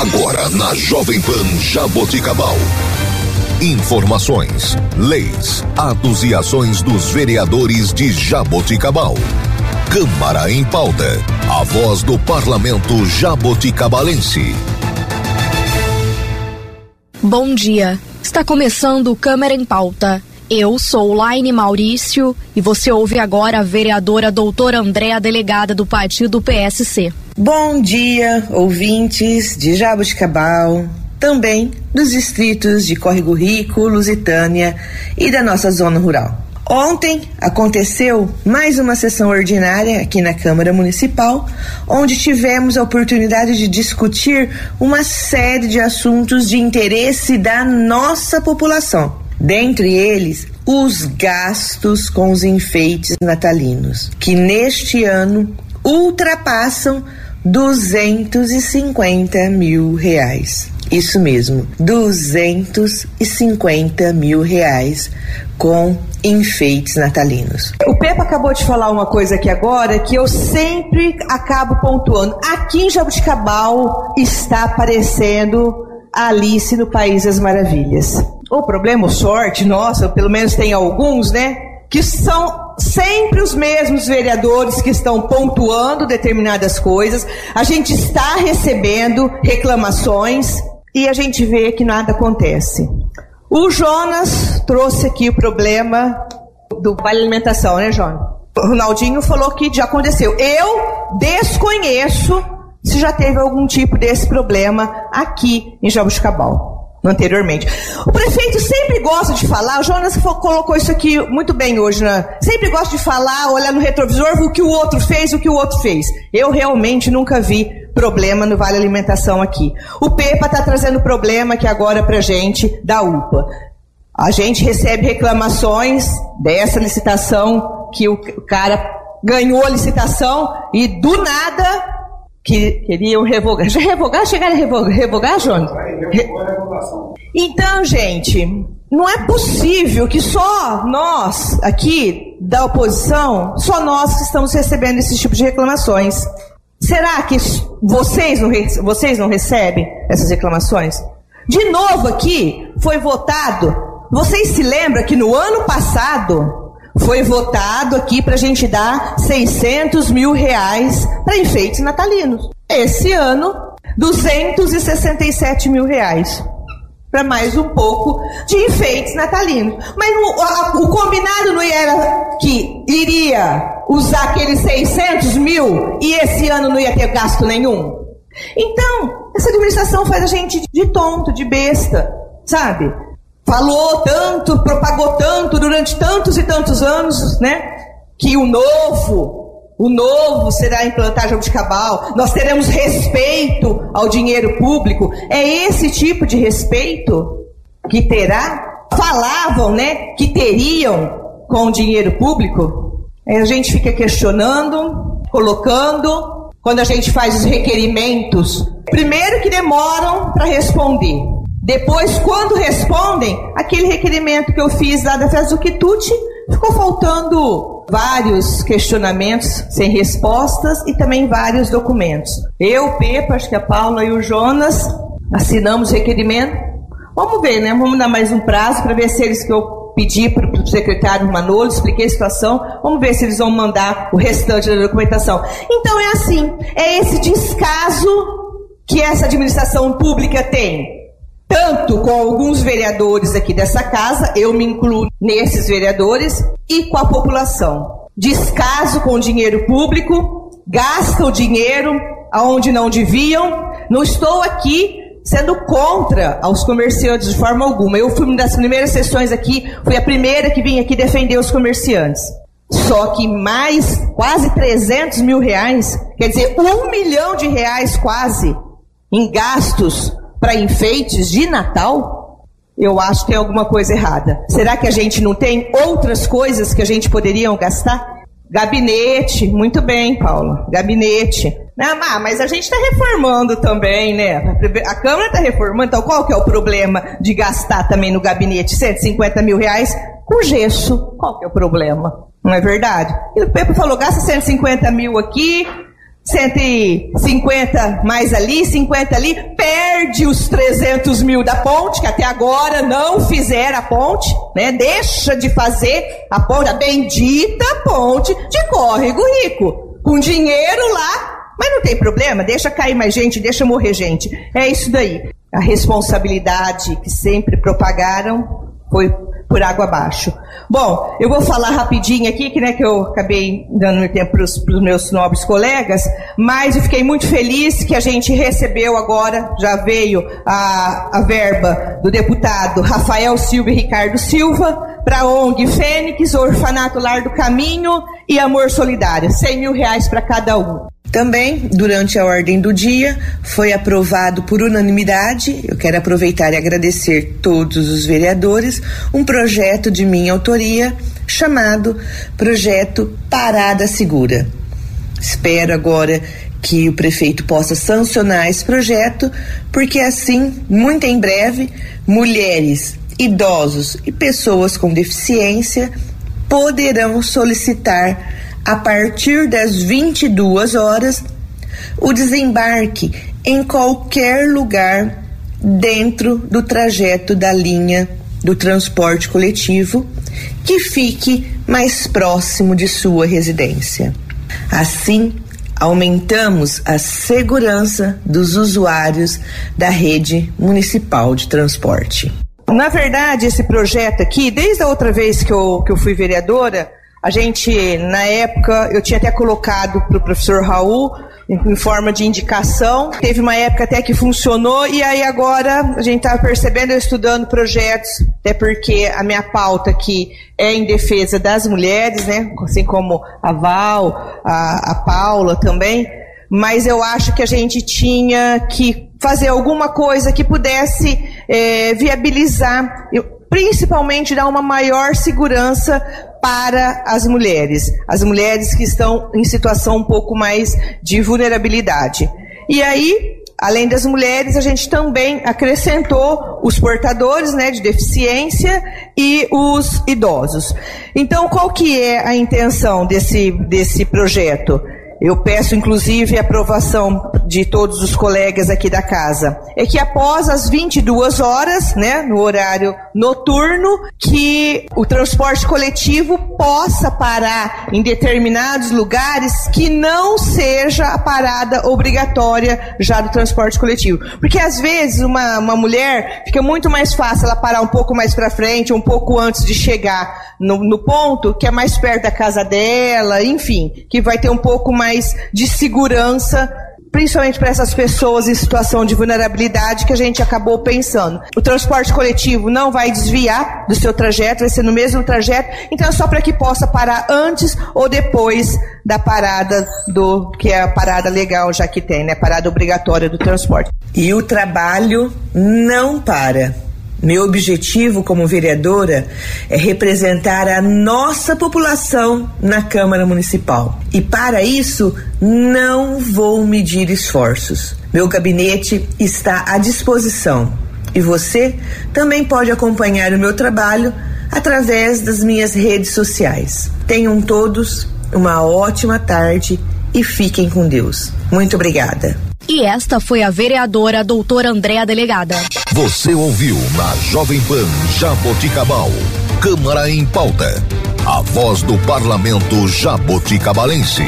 Agora na Jovem Pan Jaboticabal. Informações, leis, atos e ações dos vereadores de Jaboticabal. Câmara em pauta. A voz do parlamento jaboticabalense. Bom dia. Está começando Câmara em pauta. Eu sou Laine Maurício e você ouve agora a vereadora doutora Andréa, delegada do partido PSC. Bom dia, ouvintes de Jabuticabal, também dos distritos de Córrego Rico, Lusitânia e da nossa zona rural. Ontem aconteceu mais uma sessão ordinária aqui na Câmara Municipal, onde tivemos a oportunidade de discutir uma série de assuntos de interesse da nossa população. Dentre eles, os gastos com os enfeites natalinos, que neste ano ultrapassam 250 mil reais. Isso mesmo, 250 mil reais com enfeites natalinos. O Pepa acabou de falar uma coisa aqui agora que eu sempre acabo pontuando. Aqui em Jabuticabal está aparecendo Alice no País das Maravilhas. O problema, sorte, nossa, pelo menos tem alguns, né? Que são sempre os mesmos vereadores que estão pontuando determinadas coisas. A gente está recebendo reclamações e a gente vê que nada acontece. O Jonas trouxe aqui o problema do vale alimentação, né, Jonas? O Ronaldinho falou que já aconteceu. Eu desconheço se já teve algum tipo desse problema aqui em Jabuticabal anteriormente. O prefeito sempre gosta de falar, o Jonas colocou isso aqui muito bem hoje, né? Sempre gosta de falar, olhar no retrovisor o que o outro fez, o que o outro fez. Eu realmente nunca vi problema no Vale Alimentação aqui. O Pepa está trazendo problema aqui agora pra gente da UPA. A gente recebe reclamações dessa licitação que o cara ganhou a licitação e do nada que queriam revogar. Já revogar? Chegaram a revogar, revogar Jonas? Então, gente, não é possível que só nós aqui da oposição, só nós que estamos recebendo esse tipo de reclamações. Será que vocês não, vocês não recebem essas reclamações? De novo aqui, foi votado. Vocês se lembram que no ano passado foi votado aqui para a gente dar 600 mil reais para enfeites natalinos. Esse ano, 267 mil reais para mais um pouco de enfeites natalinos. Mas o, a, o, combinado não era que iria usar aqueles 600 mil e esse ano não ia ter gasto nenhum? Então, essa administração faz a gente de tonto, de besta, sabe? falou tanto, propagou tanto durante tantos e tantos anos, né? Que o novo, o novo será implantar Jabuticabal, nós teremos respeito ao dinheiro público. É esse tipo de respeito que terá? Falavam, né, que teriam com o dinheiro público. Aí a gente fica questionando, colocando, quando a gente faz os requerimentos, primeiro que demoram para responder. Depois, quando respondem, aquele requerimento que eu fiz lá da festa do quitute, ficou faltando vários questionamentos sem respostas e também vários documentos. Eu, Pepa, acho que a Paula e o Jonas assinamos o requerimento. Vamos ver, né? Vamos dar mais um prazo para ver se eles que eu pedi para o secretário Manolo, expliquei a situação, vamos ver se eles vão mandar o restante da documentação. Então é assim, é esse descaso que essa administração pública tem tanto com alguns vereadores aqui dessa casa, eu me incluo nesses vereadores, e com a população. Descaso com o dinheiro público, gasta o dinheiro aonde não deviam. Não estou aqui sendo contra aos comerciantes de forma alguma. Eu fui uma das primeiras sessões aqui, fui a primeira que vim aqui defender os comerciantes. Só que mais quase 300 mil reais, quer dizer, um milhão de reais quase, em gastos para enfeites de Natal, eu acho que tem alguma coisa errada. Será que a gente não tem outras coisas que a gente poderia gastar? Gabinete, muito bem, Paulo. Gabinete. Não, mas a gente está reformando também, né? A Câmara está reformando, então qual que é o problema de gastar também no gabinete 150 mil reais com gesso? Qual que é o problema? Não é verdade? E o Pepe falou, gasta 150 mil aqui, 150 mais ali, 50 ali, perde os 300 mil da ponte, que até agora não fizeram a ponte, né? Deixa de fazer a ponte, a bendita ponte de Córrego Rico. Com dinheiro lá, mas não tem problema, deixa cair mais gente, deixa morrer gente. É isso daí. A responsabilidade que sempre propagaram foi por água abaixo. Bom, eu vou falar rapidinho aqui, que, né, que eu acabei dando tempo para os meus nobres colegas, mas eu fiquei muito feliz que a gente recebeu agora, já veio a, a verba do deputado Rafael Silva e Ricardo Silva para ONG Fênix, Orfanato Lar do Caminho e Amor Solidário, 100 mil reais para cada um. Também, durante a ordem do dia, foi aprovado por unanimidade, eu quero aproveitar e agradecer todos os vereadores, um projeto de minha autoria chamado Projeto Parada Segura. Espero agora que o prefeito possa sancionar esse projeto, porque assim, muito em breve, mulheres, idosos e pessoas com deficiência poderão solicitar a partir das 22 horas, o desembarque em qualquer lugar dentro do trajeto da linha do transporte coletivo que fique mais próximo de sua residência. Assim, aumentamos a segurança dos usuários da rede municipal de transporte. Na verdade, esse projeto aqui, desde a outra vez que eu, que eu fui vereadora, a gente, na época, eu tinha até colocado para o professor Raul em, forma de indicação. Teve uma época até que funcionou e aí agora a gente está percebendo, eu estudando projetos, até porque a minha pauta aqui é em defesa das mulheres, né? Assim como a Val, a, a Paula também. Mas eu acho que a gente tinha que fazer alguma coisa que pudesse é, viabilizar, principalmente dar uma maior segurança para as mulheres, as mulheres que estão em situação um pouco mais de vulnerabilidade. E aí, além das mulheres, a gente também acrescentou os portadores né, de deficiência e os idosos. Então, qual que é a intenção desse, desse projeto? Eu peço inclusive a aprovação de todos os colegas aqui da casa, é que após as 22 horas, né, no horário noturno, que o transporte coletivo possa parar em determinados lugares que não seja a parada obrigatória já do transporte coletivo. Porque às vezes uma, uma mulher fica muito mais fácil ela parar um pouco mais para frente, um pouco antes de chegar no, no ponto, que é mais perto da casa dela, enfim, que vai ter um pouco mais mais de segurança principalmente para essas pessoas em situação de vulnerabilidade que a gente acabou pensando. O transporte coletivo não vai desviar do seu trajeto, vai ser no mesmo trajeto, então é só para que possa parar antes ou depois da parada do que é a parada legal já que tem, né? Parada obrigatória do transporte. E o trabalho não para. Meu objetivo como vereadora é representar a nossa população na Câmara Municipal. E para isso, não vou medir esforços. Meu gabinete está à disposição. E você também pode acompanhar o meu trabalho através das minhas redes sociais. Tenham todos uma ótima tarde e fiquem com Deus. Muito obrigada. E esta foi a vereadora doutora Andréa Delegada. Você ouviu na Jovem Pan Jaboticabal. Câmara em pauta. A voz do parlamento jaboticabalense.